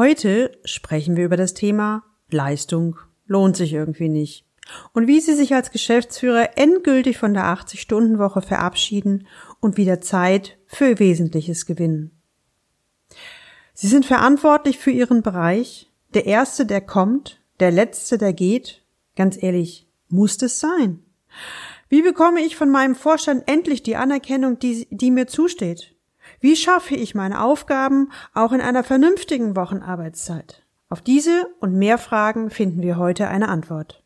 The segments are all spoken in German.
Heute sprechen wir über das Thema Leistung lohnt sich irgendwie nicht und wie Sie sich als Geschäftsführer endgültig von der 80-Stunden-Woche verabschieden und wieder Zeit für Wesentliches gewinnen. Sie sind verantwortlich für Ihren Bereich, der Erste, der kommt, der Letzte, der geht. Ganz ehrlich, muss das sein? Wie bekomme ich von meinem Vorstand endlich die Anerkennung, die, die mir zusteht? Wie schaffe ich meine Aufgaben auch in einer vernünftigen Wochenarbeitszeit? Auf diese und mehr Fragen finden wir heute eine Antwort.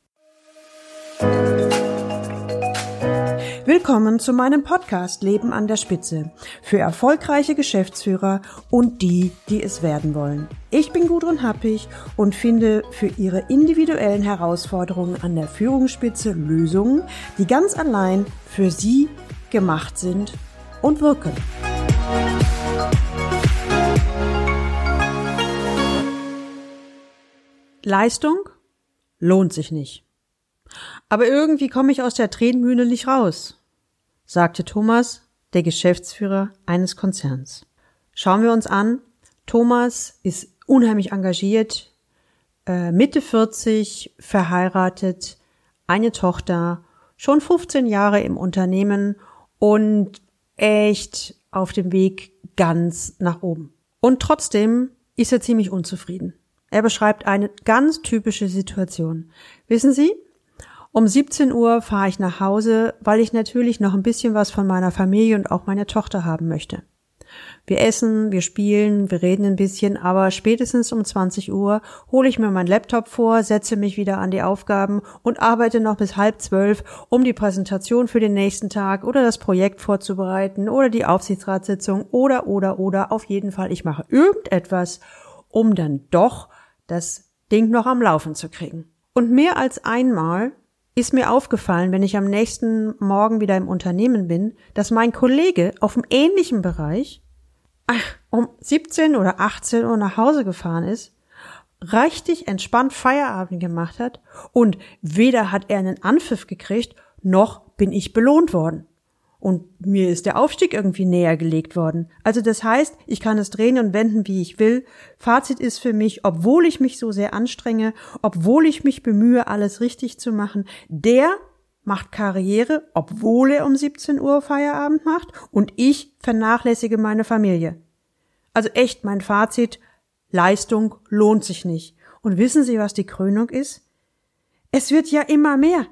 Willkommen zu meinem Podcast Leben an der Spitze für erfolgreiche Geschäftsführer und die, die es werden wollen. Ich bin Gudrun Happig und finde für Ihre individuellen Herausforderungen an der Führungsspitze Lösungen, die ganz allein für Sie gemacht sind und wirken. Leistung lohnt sich nicht. Aber irgendwie komme ich aus der Tränenmühle nicht raus, sagte Thomas, der Geschäftsführer eines Konzerns. Schauen wir uns an. Thomas ist unheimlich engagiert, äh, Mitte 40, verheiratet, eine Tochter, schon 15 Jahre im Unternehmen und echt auf dem Weg ganz nach oben. Und trotzdem ist er ziemlich unzufrieden. Er beschreibt eine ganz typische Situation. Wissen Sie, um 17 Uhr fahre ich nach Hause, weil ich natürlich noch ein bisschen was von meiner Familie und auch meiner Tochter haben möchte. Wir essen, wir spielen, wir reden ein bisschen, aber spätestens um 20 Uhr hole ich mir meinen Laptop vor, setze mich wieder an die Aufgaben und arbeite noch bis halb zwölf, um die Präsentation für den nächsten Tag oder das Projekt vorzubereiten oder die Aufsichtsratssitzung oder, oder, oder. Auf jeden Fall, ich mache irgendetwas, um dann doch das Ding noch am Laufen zu kriegen. Und mehr als einmal ist mir aufgefallen, wenn ich am nächsten Morgen wieder im Unternehmen bin, dass mein Kollege auf dem ähnlichen Bereich ach, um 17 oder 18 Uhr nach Hause gefahren ist, richtig entspannt Feierabend gemacht hat und weder hat er einen Anpfiff gekriegt, noch bin ich belohnt worden. Und mir ist der Aufstieg irgendwie näher gelegt worden. Also das heißt, ich kann es drehen und wenden, wie ich will. Fazit ist für mich, obwohl ich mich so sehr anstrenge, obwohl ich mich bemühe, alles richtig zu machen, der macht Karriere, obwohl er um 17 Uhr Feierabend macht und ich vernachlässige meine Familie. Also echt mein Fazit, Leistung lohnt sich nicht. Und wissen Sie, was die Krönung ist? Es wird ja immer mehr.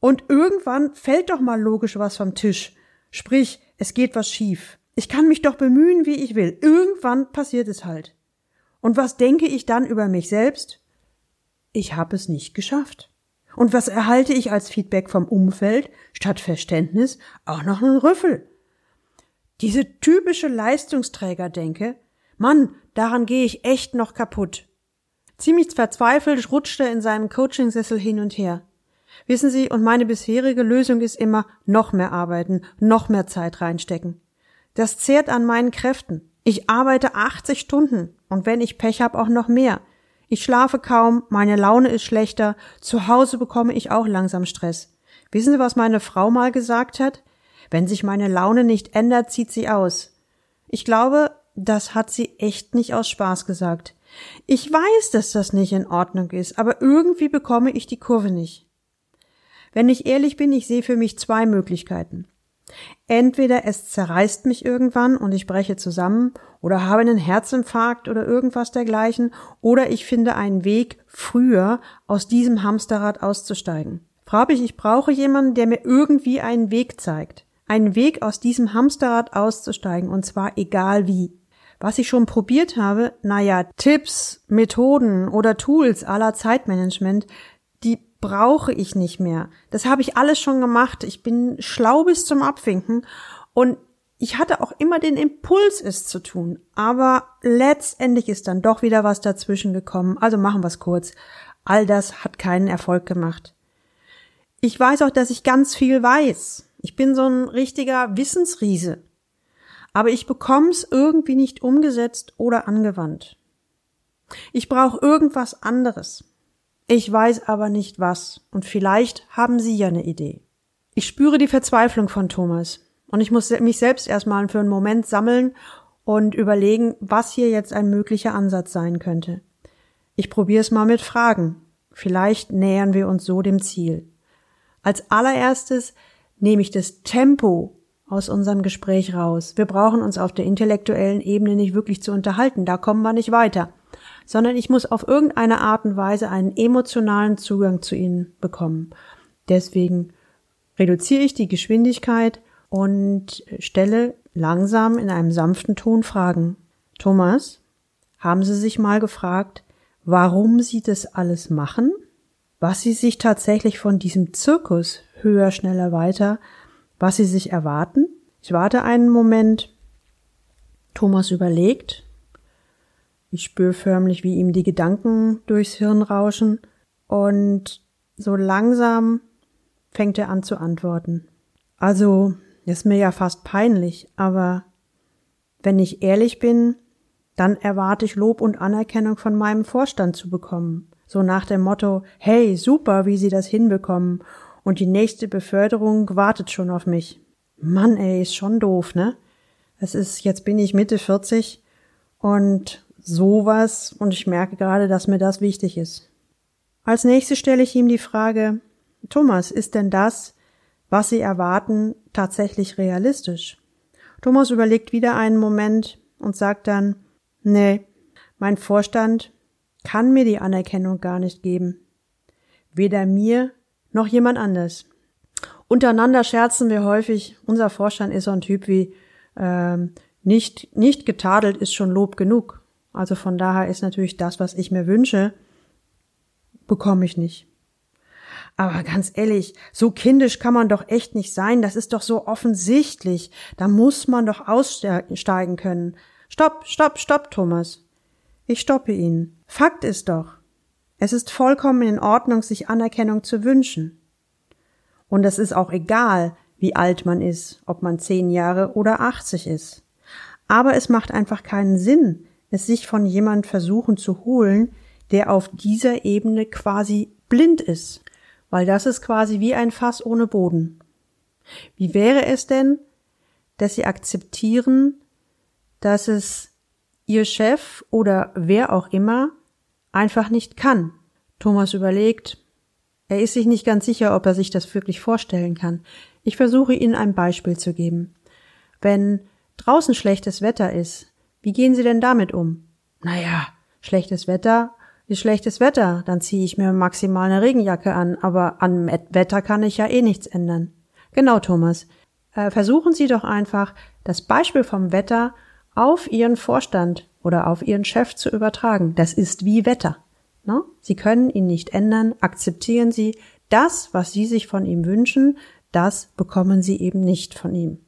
Und irgendwann fällt doch mal logisch was vom Tisch. Sprich, es geht was schief. Ich kann mich doch bemühen, wie ich will. Irgendwann passiert es halt. Und was denke ich dann über mich selbst? Ich habe es nicht geschafft. Und was erhalte ich als Feedback vom Umfeld? Statt Verständnis auch noch einen Rüffel. Diese typische Leistungsträger-Denke, Mann, daran gehe ich echt noch kaputt. Ziemlich verzweifelt rutscht er in seinem Coachingsessel hin und her. Wissen Sie, und meine bisherige Lösung ist immer noch mehr arbeiten, noch mehr Zeit reinstecken. Das zehrt an meinen Kräften. Ich arbeite 80 Stunden und wenn ich Pech habe, auch noch mehr. Ich schlafe kaum, meine Laune ist schlechter, zu Hause bekomme ich auch langsam Stress. Wissen Sie, was meine Frau mal gesagt hat? Wenn sich meine Laune nicht ändert, zieht sie aus. Ich glaube, das hat sie echt nicht aus Spaß gesagt. Ich weiß, dass das nicht in Ordnung ist, aber irgendwie bekomme ich die Kurve nicht. Wenn ich ehrlich bin, ich sehe für mich zwei Möglichkeiten. Entweder es zerreißt mich irgendwann und ich breche zusammen oder habe einen Herzinfarkt oder irgendwas dergleichen, oder ich finde einen Weg, früher aus diesem Hamsterrad auszusteigen. Frage ich, ich brauche jemanden, der mir irgendwie einen Weg zeigt. Einen Weg aus diesem Hamsterrad auszusteigen, und zwar egal wie. Was ich schon probiert habe, naja, Tipps, Methoden oder Tools aller Zeitmanagement, brauche ich nicht mehr. Das habe ich alles schon gemacht. Ich bin schlau bis zum Abwinken und ich hatte auch immer den Impuls, es zu tun. Aber letztendlich ist dann doch wieder was dazwischen gekommen. Also machen wir es kurz. All das hat keinen Erfolg gemacht. Ich weiß auch, dass ich ganz viel weiß. Ich bin so ein richtiger Wissensriese. Aber ich bekomme es irgendwie nicht umgesetzt oder angewandt. Ich brauche irgendwas anderes. Ich weiß aber nicht was, und vielleicht haben Sie ja eine Idee. Ich spüre die Verzweiflung von Thomas, und ich muss mich selbst erstmal für einen Moment sammeln und überlegen, was hier jetzt ein möglicher Ansatz sein könnte. Ich probiere es mal mit Fragen. Vielleicht nähern wir uns so dem Ziel. Als allererstes nehme ich das Tempo aus unserem Gespräch raus. Wir brauchen uns auf der intellektuellen Ebene nicht wirklich zu unterhalten, da kommen wir nicht weiter, sondern ich muss auf irgendeine Art und Weise einen emotionalen Zugang zu ihnen bekommen. Deswegen reduziere ich die Geschwindigkeit und stelle langsam in einem sanften Ton Fragen. Thomas, haben Sie sich mal gefragt, warum Sie das alles machen? Was Sie sich tatsächlich von diesem Zirkus höher, schneller, weiter, was Sie sich erwarten? Ich warte einen Moment. Thomas überlegt. Ich spüre förmlich, wie ihm die Gedanken durchs Hirn rauschen und so langsam fängt er an zu antworten. Also, ist mir ja fast peinlich, aber wenn ich ehrlich bin, dann erwarte ich Lob und Anerkennung von meinem Vorstand zu bekommen. So nach dem Motto, hey, super, wie Sie das hinbekommen und die nächste Beförderung wartet schon auf mich. Mann, ey, ist schon doof, ne? Es ist, jetzt bin ich Mitte 40 und sowas und ich merke gerade, dass mir das wichtig ist. Als nächstes stelle ich ihm die Frage, Thomas, ist denn das, was Sie erwarten, tatsächlich realistisch? Thomas überlegt wieder einen Moment und sagt dann, nee, mein Vorstand kann mir die Anerkennung gar nicht geben. Weder mir noch jemand anders. Untereinander scherzen wir häufig, unser Vorstand ist so ein Typ wie ähm, nicht, nicht getadelt ist schon Lob genug. Also von daher ist natürlich das, was ich mir wünsche, bekomme ich nicht. Aber ganz ehrlich, so kindisch kann man doch echt nicht sein. Das ist doch so offensichtlich. Da muss man doch aussteigen können. Stopp, stopp, stopp, Thomas. Ich stoppe ihn. Fakt ist doch, es ist vollkommen in Ordnung, sich Anerkennung zu wünschen. Und es ist auch egal, wie alt man ist, ob man zehn Jahre oder achtzig ist. Aber es macht einfach keinen Sinn, es sich von jemand versuchen zu holen, der auf dieser Ebene quasi blind ist weil das ist quasi wie ein Fass ohne Boden. Wie wäre es denn, dass Sie akzeptieren, dass es Ihr Chef oder wer auch immer einfach nicht kann? Thomas überlegt, er ist sich nicht ganz sicher, ob er sich das wirklich vorstellen kann. Ich versuche Ihnen ein Beispiel zu geben. Wenn draußen schlechtes Wetter ist, wie gehen Sie denn damit um? Naja, schlechtes Wetter ist schlechtes Wetter, dann ziehe ich mir maximal eine Regenjacke an, aber an Wetter kann ich ja eh nichts ändern. Genau, Thomas. Äh, versuchen Sie doch einfach, das Beispiel vom Wetter auf Ihren Vorstand oder auf Ihren Chef zu übertragen. Das ist wie Wetter. Ne? Sie können ihn nicht ändern, akzeptieren Sie das, was Sie sich von ihm wünschen, das bekommen Sie eben nicht von ihm.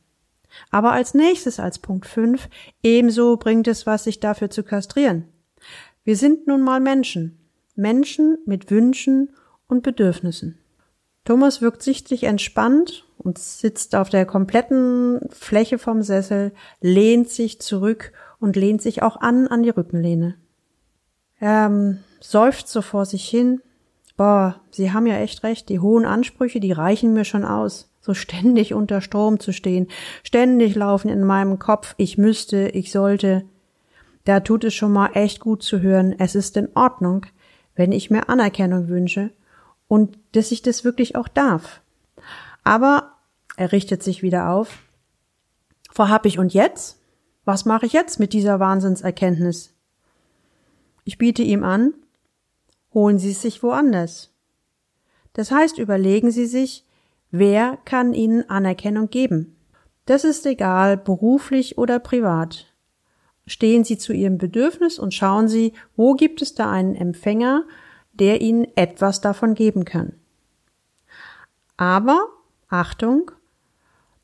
Aber als nächstes, als Punkt 5, ebenso bringt es was, sich dafür zu kastrieren. Wir sind nun mal Menschen. Menschen mit Wünschen und Bedürfnissen. Thomas wirkt sichtlich entspannt und sitzt auf der kompletten Fläche vom Sessel, lehnt sich zurück und lehnt sich auch an an die Rückenlehne. Er ähm, seufzt so vor sich hin. Boah, Sie haben ja echt recht, die hohen Ansprüche, die reichen mir schon aus. So ständig unter Strom zu stehen, ständig laufen in meinem Kopf, ich müsste, ich sollte. Da tut es schon mal echt gut zu hören, es ist in Ordnung, wenn ich mir Anerkennung wünsche und dass ich das wirklich auch darf. Aber er richtet sich wieder auf. Wo hab ich und jetzt? Was mache ich jetzt mit dieser Wahnsinnserkenntnis? Ich biete ihm an, holen Sie es sich woanders. Das heißt, überlegen Sie sich, wer kann Ihnen Anerkennung geben? Das ist egal, beruflich oder privat stehen Sie zu Ihrem Bedürfnis und schauen Sie, wo gibt es da einen Empfänger, der Ihnen etwas davon geben kann. Aber, Achtung,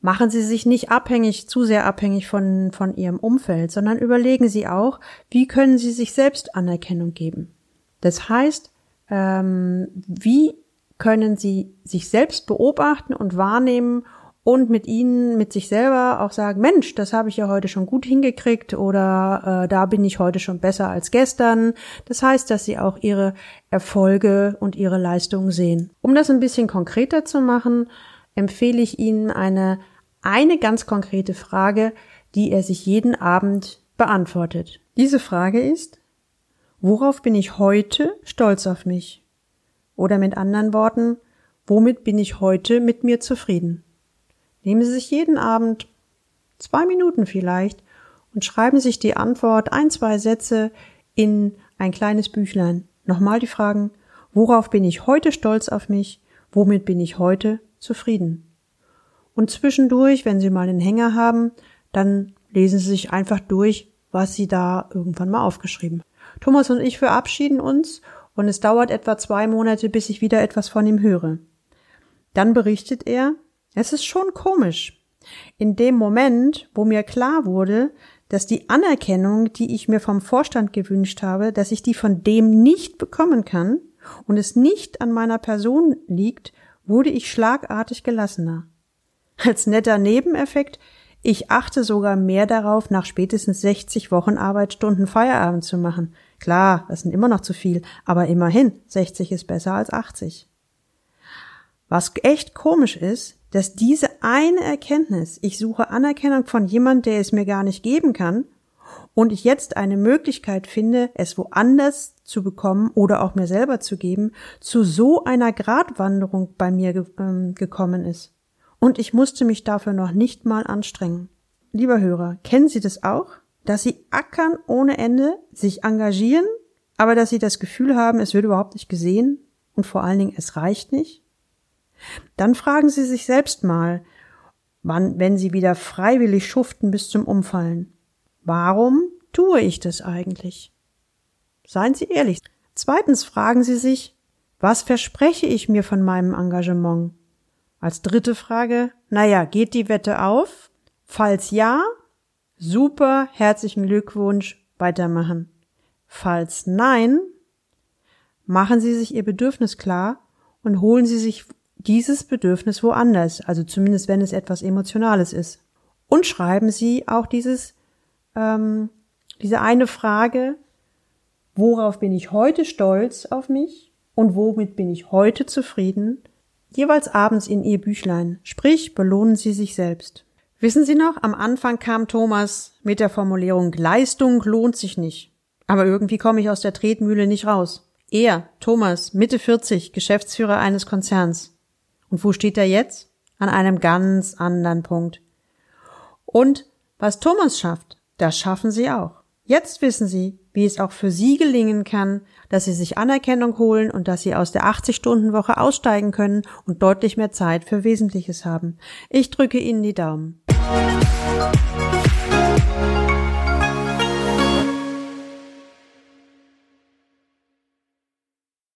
machen Sie sich nicht abhängig, zu sehr abhängig von, von Ihrem Umfeld, sondern überlegen Sie auch, wie können Sie sich selbst Anerkennung geben. Das heißt, ähm, wie können Sie sich selbst beobachten und wahrnehmen und mit ihnen, mit sich selber auch sagen, Mensch, das habe ich ja heute schon gut hingekriegt oder äh, da bin ich heute schon besser als gestern. Das heißt, dass sie auch ihre Erfolge und ihre Leistungen sehen. Um das ein bisschen konkreter zu machen, empfehle ich Ihnen eine, eine ganz konkrete Frage, die er sich jeden Abend beantwortet. Diese Frage ist, worauf bin ich heute stolz auf mich? Oder mit anderen Worten, womit bin ich heute mit mir zufrieden? Nehmen Sie sich jeden Abend zwei Minuten vielleicht und schreiben sich die Antwort ein, zwei Sätze in ein kleines Büchlein. Nochmal die Fragen, worauf bin ich heute stolz auf mich? Womit bin ich heute zufrieden? Und zwischendurch, wenn Sie mal einen Hänger haben, dann lesen Sie sich einfach durch, was Sie da irgendwann mal aufgeschrieben. Thomas und ich verabschieden uns und es dauert etwa zwei Monate, bis ich wieder etwas von ihm höre. Dann berichtet er, es ist schon komisch. In dem Moment, wo mir klar wurde, dass die Anerkennung, die ich mir vom Vorstand gewünscht habe, dass ich die von dem nicht bekommen kann und es nicht an meiner Person liegt, wurde ich schlagartig gelassener. Als netter Nebeneffekt, ich achte sogar mehr darauf, nach spätestens 60 Wochen Arbeitsstunden Feierabend zu machen. Klar, das sind immer noch zu viel, aber immerhin, 60 ist besser als 80. Was echt komisch ist, dass diese eine Erkenntnis, ich suche Anerkennung von jemand, der es mir gar nicht geben kann, und ich jetzt eine Möglichkeit finde, es woanders zu bekommen oder auch mir selber zu geben, zu so einer Gratwanderung bei mir ge äh, gekommen ist. Und ich musste mich dafür noch nicht mal anstrengen. Lieber Hörer, kennen Sie das auch? Dass Sie ackern ohne Ende, sich engagieren, aber dass Sie das Gefühl haben, es wird überhaupt nicht gesehen und vor allen Dingen es reicht nicht? Dann fragen Sie sich selbst mal, wann, wenn Sie wieder freiwillig schuften bis zum Umfallen. Warum tue ich das eigentlich? Seien Sie ehrlich. Zweitens fragen Sie sich, was verspreche ich mir von meinem Engagement? Als dritte Frage, naja, geht die Wette auf? Falls ja, super, herzlichen Glückwunsch, weitermachen. Falls nein, machen Sie sich Ihr Bedürfnis klar und holen Sie sich dieses Bedürfnis woanders, also zumindest wenn es etwas Emotionales ist. Und schreiben Sie auch dieses, ähm, diese eine Frage, worauf bin ich heute stolz auf mich und womit bin ich heute zufrieden, jeweils abends in Ihr Büchlein. Sprich, belohnen Sie sich selbst. Wissen Sie noch, am Anfang kam Thomas mit der Formulierung Leistung lohnt sich nicht. Aber irgendwie komme ich aus der Tretmühle nicht raus. Er, Thomas, Mitte 40, Geschäftsführer eines Konzerns. Und wo steht er jetzt? An einem ganz anderen Punkt. Und was Thomas schafft, das schaffen Sie auch. Jetzt wissen Sie, wie es auch für Sie gelingen kann, dass Sie sich Anerkennung holen und dass Sie aus der 80-Stunden-Woche aussteigen können und deutlich mehr Zeit für Wesentliches haben. Ich drücke Ihnen die Daumen. Musik